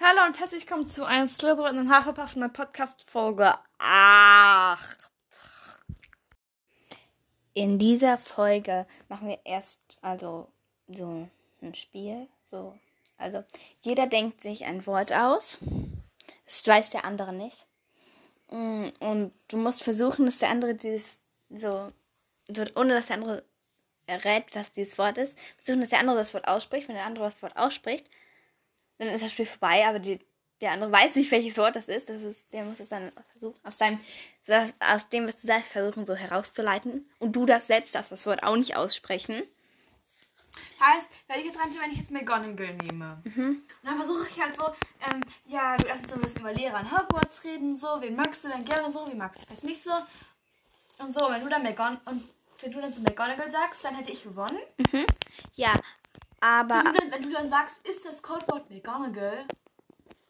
Hallo und herzlich willkommen zu einer Slytherin und Hufflepuff in der Podcast Folge 8. In dieser Folge machen wir erst also so ein Spiel. So, also jeder denkt sich ein Wort aus. Das weiß der andere nicht. Mm, Und du musst versuchen, dass der andere dieses so, so ohne dass der andere errät, was dieses Wort ist, versuchen, dass der andere das Wort ausspricht. Wenn der andere das Wort ausspricht, dann ist das Spiel vorbei, aber die, der andere weiß nicht, welches Wort das ist. Das ist der muss es dann versuchen, aus, seinem, aus dem, was du sagst, versuchen, so herauszuleiten. Und du das selbst darfst das Wort auch nicht aussprechen. Heißt, wenn ich jetzt rein, wenn ich jetzt McGonagall nehme. Und dann versuche ich halt so, ähm, ja, du lass uns so ein bisschen über Lehrer in Hogwarts reden, so, wen magst du denn gerne so, wen magst du vielleicht nicht so. Und so, wenn du dann McGon und wenn du dann zu McGonagall sagst, dann hätte ich gewonnen. Ja, aber Wenn du, dann, wenn du dann sagst, ist das Codewort McGonagall?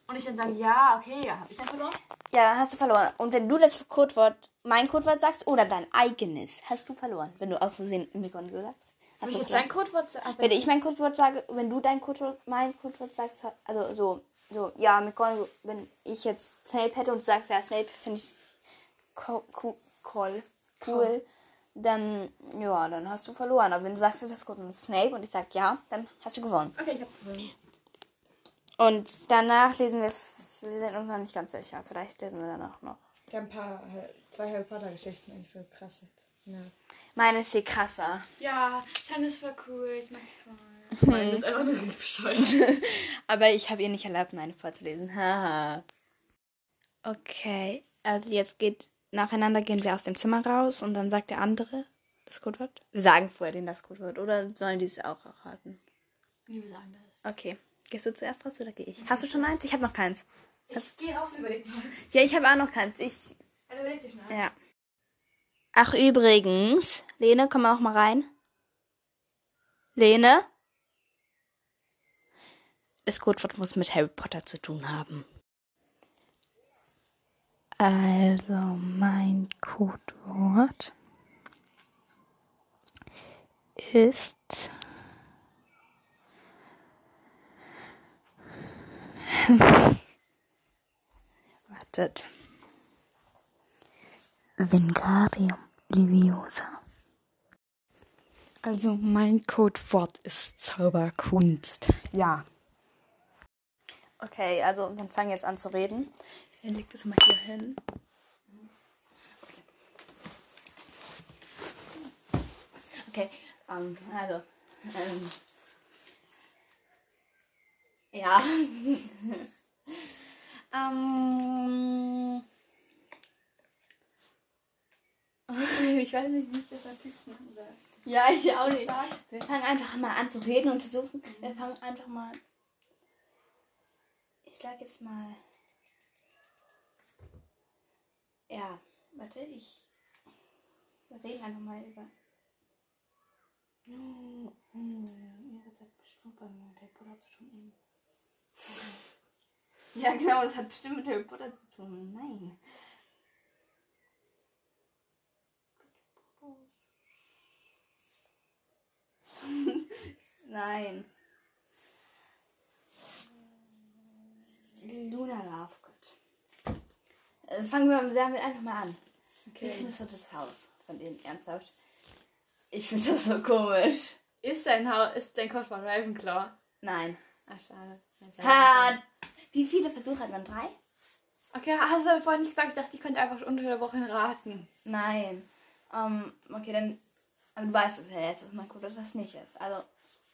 Und ich dann sage, ja, okay, ja, habe ich dann verloren? ja, dann hast du verloren. Und wenn du das Codewort, mein Codewort sagst oder dein eigenes, hast du verloren. Wenn du aus Versehen McGonagall sagst. Hast Wenn du ich jetzt dein Codewort sage. Wenn ich mein Codewort sage, wenn du dein Codewort, mein Codewort sagst, also so, so, ja, McGonagall, wenn ich jetzt Snape hätte und sagst, ja, Snape finde ich co co cool, cool, dann, ja, dann hast du verloren. Aber wenn du sagst, das ist gut mit Snape und ich sag ja, dann hast du gewonnen. Okay, ich habe gewonnen. Und danach lesen wir, wir sind uns noch nicht ganz sicher, vielleicht lesen wir danach noch. Ich habe ein paar, zwei Harry Potter Geschichten eigentlich für krass. Ja. Meine ist viel krasser. Ja, ist voll cool. Ich mag die voll. Das ist einfach nur richtig bescheuert. Aber ich habe ihr nicht erlaubt, meine vorzulesen. Haha. okay, also jetzt geht nacheinander gehen wir aus dem Zimmer raus und dann sagt der andere das Codewort. Wir sagen vorher denen das Codewort oder sollen die es auch erraten? Wie wir sagen das. Okay. Gehst du zuerst raus oder gehe ich? Hast du schon eins? Ich habe noch keins. Ich gehe raus, überleg mal. Ja, ich habe auch noch keins. Ich. Also überleg dich mal. Ja. Ach übrigens, Lene, komm auch mal rein. Lene? Das Codewort muss mit Harry Potter zu tun haben. Also mein Codewort ist Wartet. Wingardium Leviosa. Also mein Codewort ist Zauberkunst. Ja. Okay, also dann fangen wir jetzt an zu reden. Dann leg das mal hier hin. Okay, ähm, also. Ähm, ja. Ähm. ich weiß nicht, wie ich das am liebsten machen soll. Ja, ich auch nicht. Wir fangen einfach mal an zu reden und versuchen. Wir fangen einfach mal. Ich sag jetzt mal. Ja, warte, ich. Wir reden einfach mal über. Ihr seid bestimmt bei mir und Harry zu tun. Ja, genau, das hat bestimmt mit Harry Potter zu tun. Nein. Nein. Luna Lovegood. Fangen wir damit einfach mal an. Wie Okay. findest du das Haus von denen ernsthaft? Ich finde das so komisch. Ist dein, ha ist dein Codewort Ravenclaw? Nein. Ach, schade. Ha, wie viele Versuche hat man? Drei? Okay, hast du vorhin nicht gesagt? Ich dachte, ich könnte einfach unter der Woche raten. Nein. Ähm, okay, dann. Aber du weißt es ja jetzt, dass mein Code das nicht ist. Also,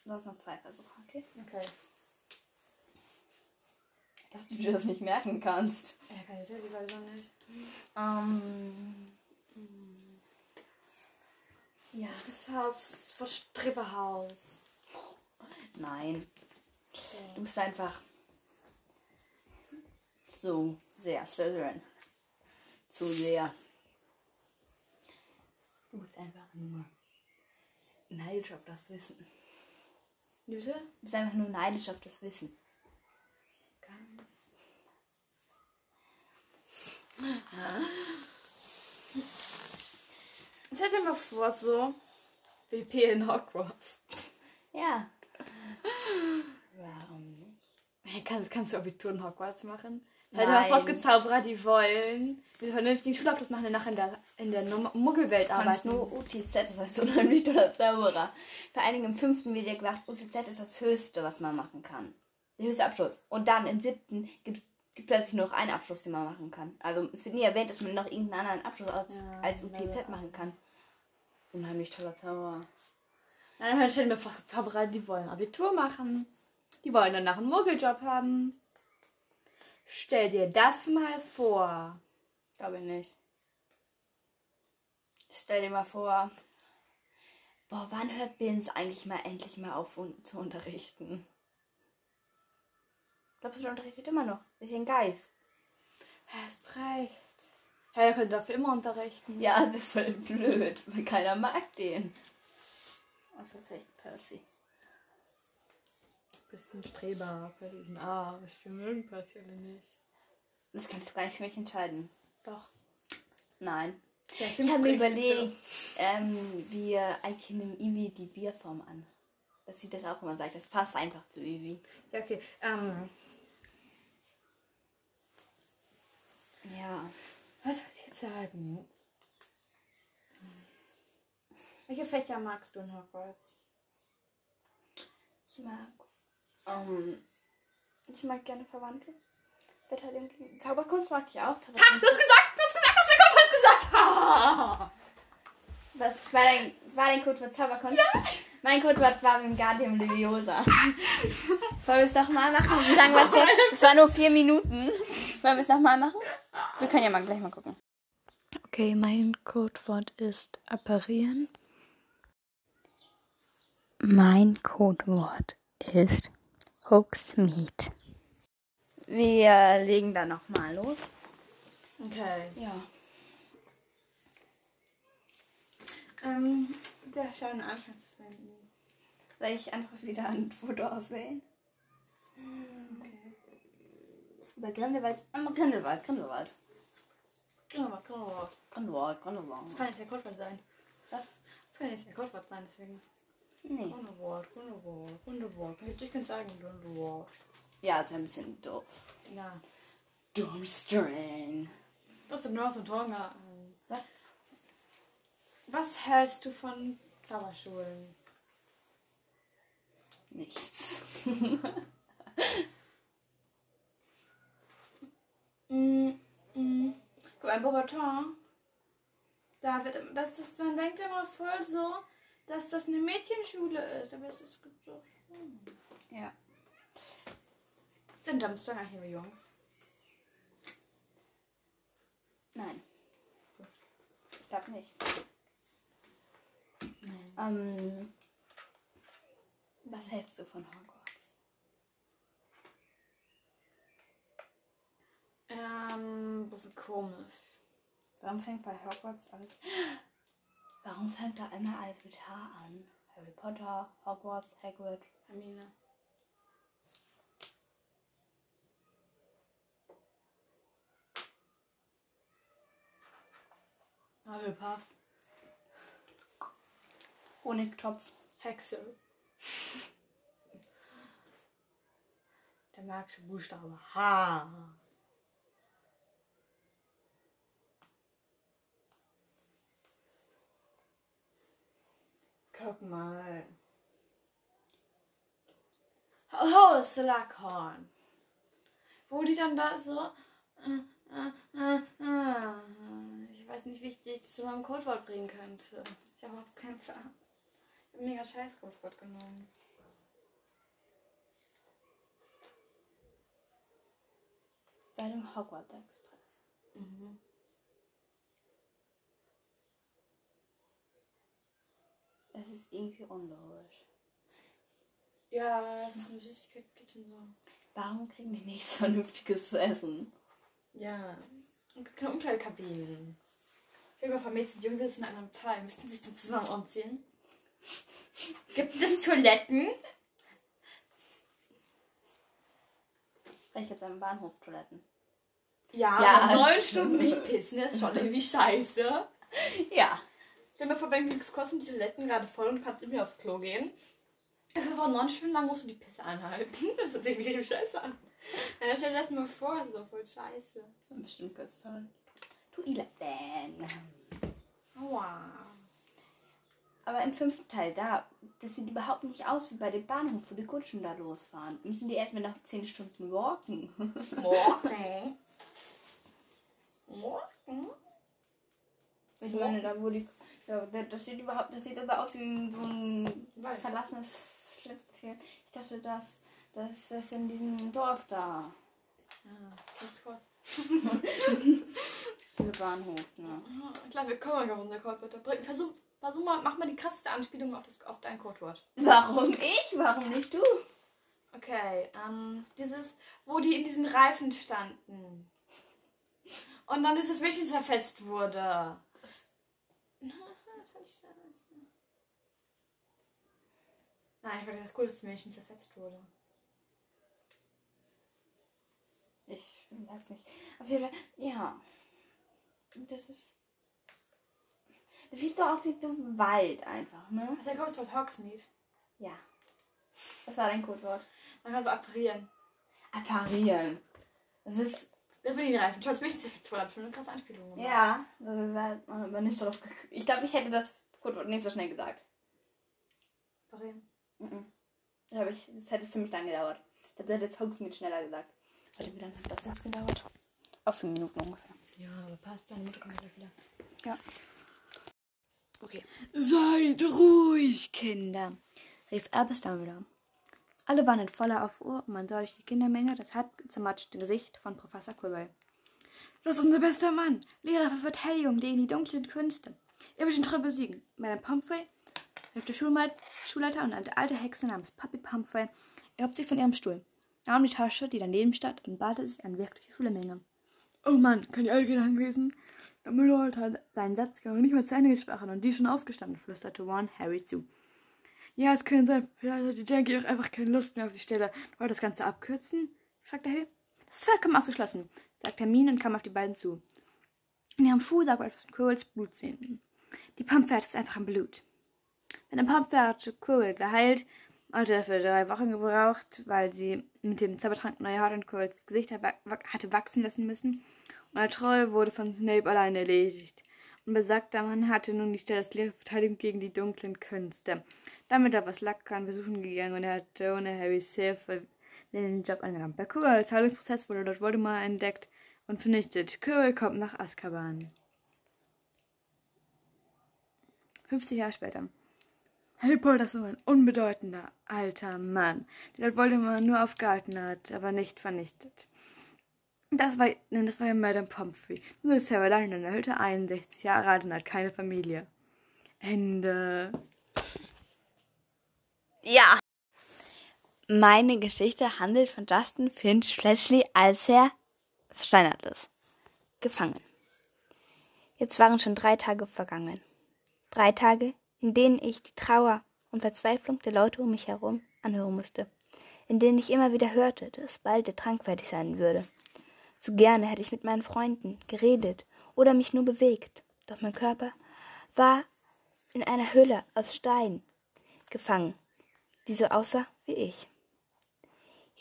du hast noch zwei Versuche, okay? Okay. Dass du dir das nicht merken kannst. Ja, kann ich selber leider nicht. Ähm. Ja. Das Haus ist vor Stripperhaus. Nein. Du bist einfach so sehr Slytherin. Zu sehr. Du bist einfach nur neidisch auf das Wissen. Bitte? Du bist einfach nur neidisch auf das Wissen. Stell dir mal vor, so WP in Hogwarts. Ja. Warum nicht? Hey, kannst, kannst du Abitur in Hogwarts machen? Weil du hast Nein. Zauberer, die wollen mit vernünftigen Schulabschluss machen und nachher in der, in der Muggelwelt kannst arbeiten. nur UTZ, das heißt unheimlich toller Zauberer. Vor allen Dingen im fünften wird ja gesagt, UTZ ist das Höchste, was man machen kann. Der höchste Abschluss. Und dann im siebten gibt es plötzlich nur noch einen Abschluss, den man machen kann. Also es wird nie erwähnt, dass man noch irgendeinen anderen Abschluss als, Ja, als UTZ machen kann. Unheimlich toller Zauberer. Nein, dann stellen wir vor, Zauberer, die wollen Abitur machen. Die wollen danach einen Muggeljob haben. Stell dir das mal vor. Glaube ich nicht. Stell dir mal vor. Boah, wann hört Bins eigentlich mal endlich mal auf un zu unterrichten? Ich glaube, er unterrichtet immer noch. Ist ja ein Geist. Hast recht. Ja, er könnte dafür immer unterrichten. Ja, das wäre voll blöd, weil keiner mag den. Also vielleicht Percy. Bisschen Streber, bei diesen Arsch. Wir mögen Percy alle nicht. Das kannst du gar nicht für mich entscheiden. Doch. Nein. Ja, Ich habe mir überlegt, ähm, wir eichnen Ivy die Bierform an. Dass sie das auch immer sagt. Das passt einfach zu Ivy. Ja, okay. Ähm, Ja. was soll ich jetzt sagen? Welche Fächer magst du in Hogwarts? Ich mag. Ähm, ich mag gerne Verwandlung. Verteidigung gegen Zauberkunst mag ich auch. Ha, du hast gesagt, du hast gesagt, was Kopf hat gesagt. Ha! Was war dein, war dein Codewort Zauberkunst? Ja. Mein Codewort war Wingardium Leviosa. Wollen wir es doch mal machen? Wie lange war es jetzt? Es war nur vier Minuten. Wollen wir es noch mal machen? Wir können ja mal gleich mal gucken. Okay, mein Codewort ist apparieren. Mein Codewort ist Hogsmeade. Wir legen dann noch mal los. Okay. Ja. Ähm, der scheint einen Anfang zu finden. Soll ich einfach wieder ein Foto auswählen? Okay. Über Grindelwald. Grindelwald, Grindelwald. Genau, genau. Grindelwald, Grindelwald. Das kann nicht der Codewort sein. Was? Das kann nicht der Codewort sein, deswegen. Nee. Grindelwald, Grindelwald, Grindelwald. Ich kann sagen Grindelwald. Ja, ist ein bisschen doof. Ja. Durmstrang. Was ist denn noch so Tonga? Was? Was hältst du von Zauberschulen? Nichts. Mm, mm. Guck, ein Bobaton. Da wird, das ist, man denkt immer voll so, dass das eine Mädchenschule ist, aber es ist gibt doch schon. Ja. Sind Dumpster nur Jungs? Nein. Ich glaube nicht. Ähm, was hältst du von Hogwarts? Ähm, bisschen komisch. Warum fängt bei Hogwarts alles. Warum fängt da immer alles mit H an? Harry Potter, Hogwarts, Hagrid. Hermine. Hufflepuff. Honigtopf. Hexe. Der magische Buchstabe H. Guck mal. Oh, Slughorn. Wo die dann da so. äh, äh, äh, Ich weiß nicht, wie ich dich zu meinem Codewort bringen könnte. Ich habe auch keinen Plan. Ich habe mega scheiß Codewort genommen. Bei dem Hogwarts Express. Mhm. Es ist irgendwie unlogisch. Ja, es ist eine Süßigkeit-Kitchen so. Warum kriegen die nichts Vernünftiges zu essen? Ja. Und es gibt keine Umkleidekabinen. Mal vor, Mädchen und Jungs in einem Teil. Müssten sich dann zusammen umziehen? Gibt es Toiletten? Vielleicht jetzt am Bahnhof Toiletten. Ja, Ja. neun Stunden nicht pissen ist schon irgendwie scheiße. Ja. Stell mal vor, bei nichts kosten die Toiletten gerade voll und kannst immer aufs Klo gehen. Einfach neun Stunden lang musst du die Pisse anhalten. Das hört sich richtig scheiße an. Ja, stell dir das mal vor, das ist doch voll scheiße. Bestimmt toll. Du Eleven. Aua. Aber im fünften Teil, da, das sieht überhaupt nicht aus wie bei dem Bahnhof, wo die Kutschen da losfahren. Müssen die erstmal nach 10 Stunden walken. Morgen. Morgen? Ich meine, da wo die. Ja, da- das sieht überhaupt, das sieht also aus wie so ein Wald. verlassenes Schlösschen. Ich dachte, das, das ist in diesem Dorf da. Ja, ganz kurz. Dieser Bahnhof, ne? Ich glaube, wir kommen auf unser Codewort. Versuch, versuch mal, mach mal die krasseste Anspielung auf, das, auf dein Codewort. Warum ich? Warum nicht du? Okay, ähm, dieses, wo die in diesen Reifen standen. Und dann dieses Mädchen zerfetzt wurde. Nein, ich fand das cool, dass das Mädchen zerfetzt wurde. Ich weiß nicht. Auf jeden Fall, ja. Das ist. Das sieht so aus wie so ein Wald einfach, ne? Also der Codewort Hogsmeade. Ja. Was war dein Codewort? Man kann so apparieren. Apparieren. Das ist. Das will die Reifen. Schau, das Mädchen zerfetzt wurde. Hab schon eine krasse Anspielung gemacht. Ja, da man aber nicht drauf gek- Ich glaube, ich hätte das Codewort nicht so schnell gesagt. Apparieren. Mhm. Das, hab ich, das hätte ziemlich lang gedauert. Das hätte jetzt Hogsmeade schneller gesagt. Warte, wie lange hat das jetzt gedauert? Auf fünf Minuten ungefähr. Ja, aber passt. Deine Mutter kommt wieder. Ja. Okay. Seid ruhig, Kinder, rief Albus Dumbledore. Alle waren in voller Aufruhr und man sah durch die Kindermenge das halb zermatschte Gesicht von Professor Quirrell. Das ist unser bester Mann. Lehrer für Verteidigung gegen die dunklen Künste. Er wird den Troll besiegen. Madame Pomfrey rief der Schulleiter und eine alte Hexe namens Puppy Pomfrey erhob sich von ihrem Stuhl, nahm die Tasche, die daneben stand, und ballte sich an wirkliche Schulmenge. Oh Mann, kann die alte Gedanken lesen? Dumbledore hat seinen Satz gerade nicht mehr zu Ende gesprochen und die schon aufgestanden, flüsterte Ron Harry zu. Ja, es könnte sein, vielleicht hat die Jackie auch einfach keine Lust mehr auf die Stelle. Wollt das Ganze abkürzen? fragte Harry. Das ist vollkommen ausgeschlossen, sagte Hermine und kam auf die beiden zu. In ihrem Schuhsack war etwas von Quirrells Blut finden. Die Pumpfährt ist einfach im Blut. Wenn der Pumpfährt Quirrell geheilt, hatte er für drei Wochen gebraucht, weil sie mit dem Zaubertrank neue Haut und Quirrells Gesicht hat- hatte wachsen lassen müssen. Und der Troll wurde von Snape allein erledigt. Und besagter Mann hatte nun die Stelle als Lehrer für Verteidigung gegen die dunklen Künste. Damit er was Lackern besuchen gegangen und er hatte ohne Harrys Hilfe den Job angenommen. Bei Quirrells Heilungsprozess wurde dort Voldemort entdeckt und vernichtet. Quirrell kommt nach Azkaban. 50 Jahre später. Harry Potter ist so ein unbedeutender alter Mann, der dort Voldemort nur aufgehalten hat, aber nicht vernichtet. Das war, nein, das war ja Madame Pomfrey. Nur ist Sarah allein in der Hütte 61 Jahre alt und hat keine Familie. Ende. Ja. Meine Geschichte handelt von Justin Finch Fletchley, als er versteinert ist. Gefangen. Jetzt waren schon drei Tage vergangen. Drei Tage, in denen ich die Trauer und Verzweiflung der Leute um mich herum anhören musste. In denen ich immer wieder hörte, dass bald der Trank fertig sein würde. So gerne hätte ich mit meinen Freunden geredet oder mich nur bewegt. Doch mein Körper war in einer Hülle aus Stein gefangen die so aussah wie ich.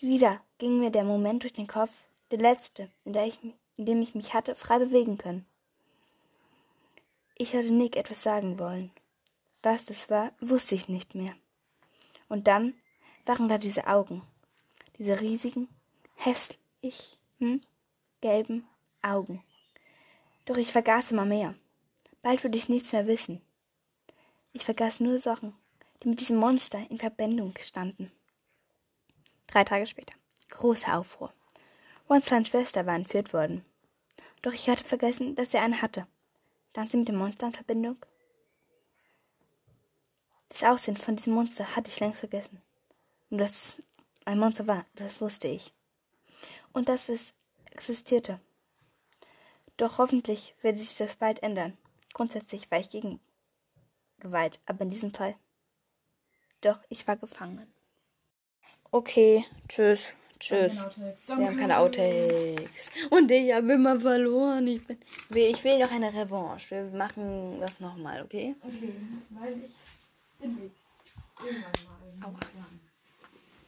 Wieder ging mir der Moment durch den Kopf, der letzte, in, der ich, in dem ich mich hatte frei bewegen können. Ich hatte Nick etwas sagen wollen. Was das war, wusste ich nicht mehr. Und dann waren da diese Augen, diese riesigen, hässlichen, gelben Augen. Doch ich vergaß immer mehr. Bald würde ich nichts mehr wissen. Ich vergaß nur Sachen, die mit diesem Monster in Verbindung standen. Drei Tage später. Großer Aufruhr. Kleine Schwester war entführt worden. Doch ich hatte vergessen, dass er eine hatte. Stand sie mit dem Monster in Verbindung? Das Aussehen von diesem Monster hatte ich längst vergessen. Und dass es ein Monster war, das wusste ich. Und dass es existierte. Doch hoffentlich würde sich das bald ändern. Grundsätzlich war ich gegen Gewalt, aber in diesem Fall. Doch ich war gefangen. Okay, tschüss. Tschüss. Wir haben keine Outtakes. Und ich habe immer verloren. Ich, bin, ich will noch eine Revanche. Wir machen das nochmal, okay? Okay, weil ich demnächst irgendwann mal. Aua.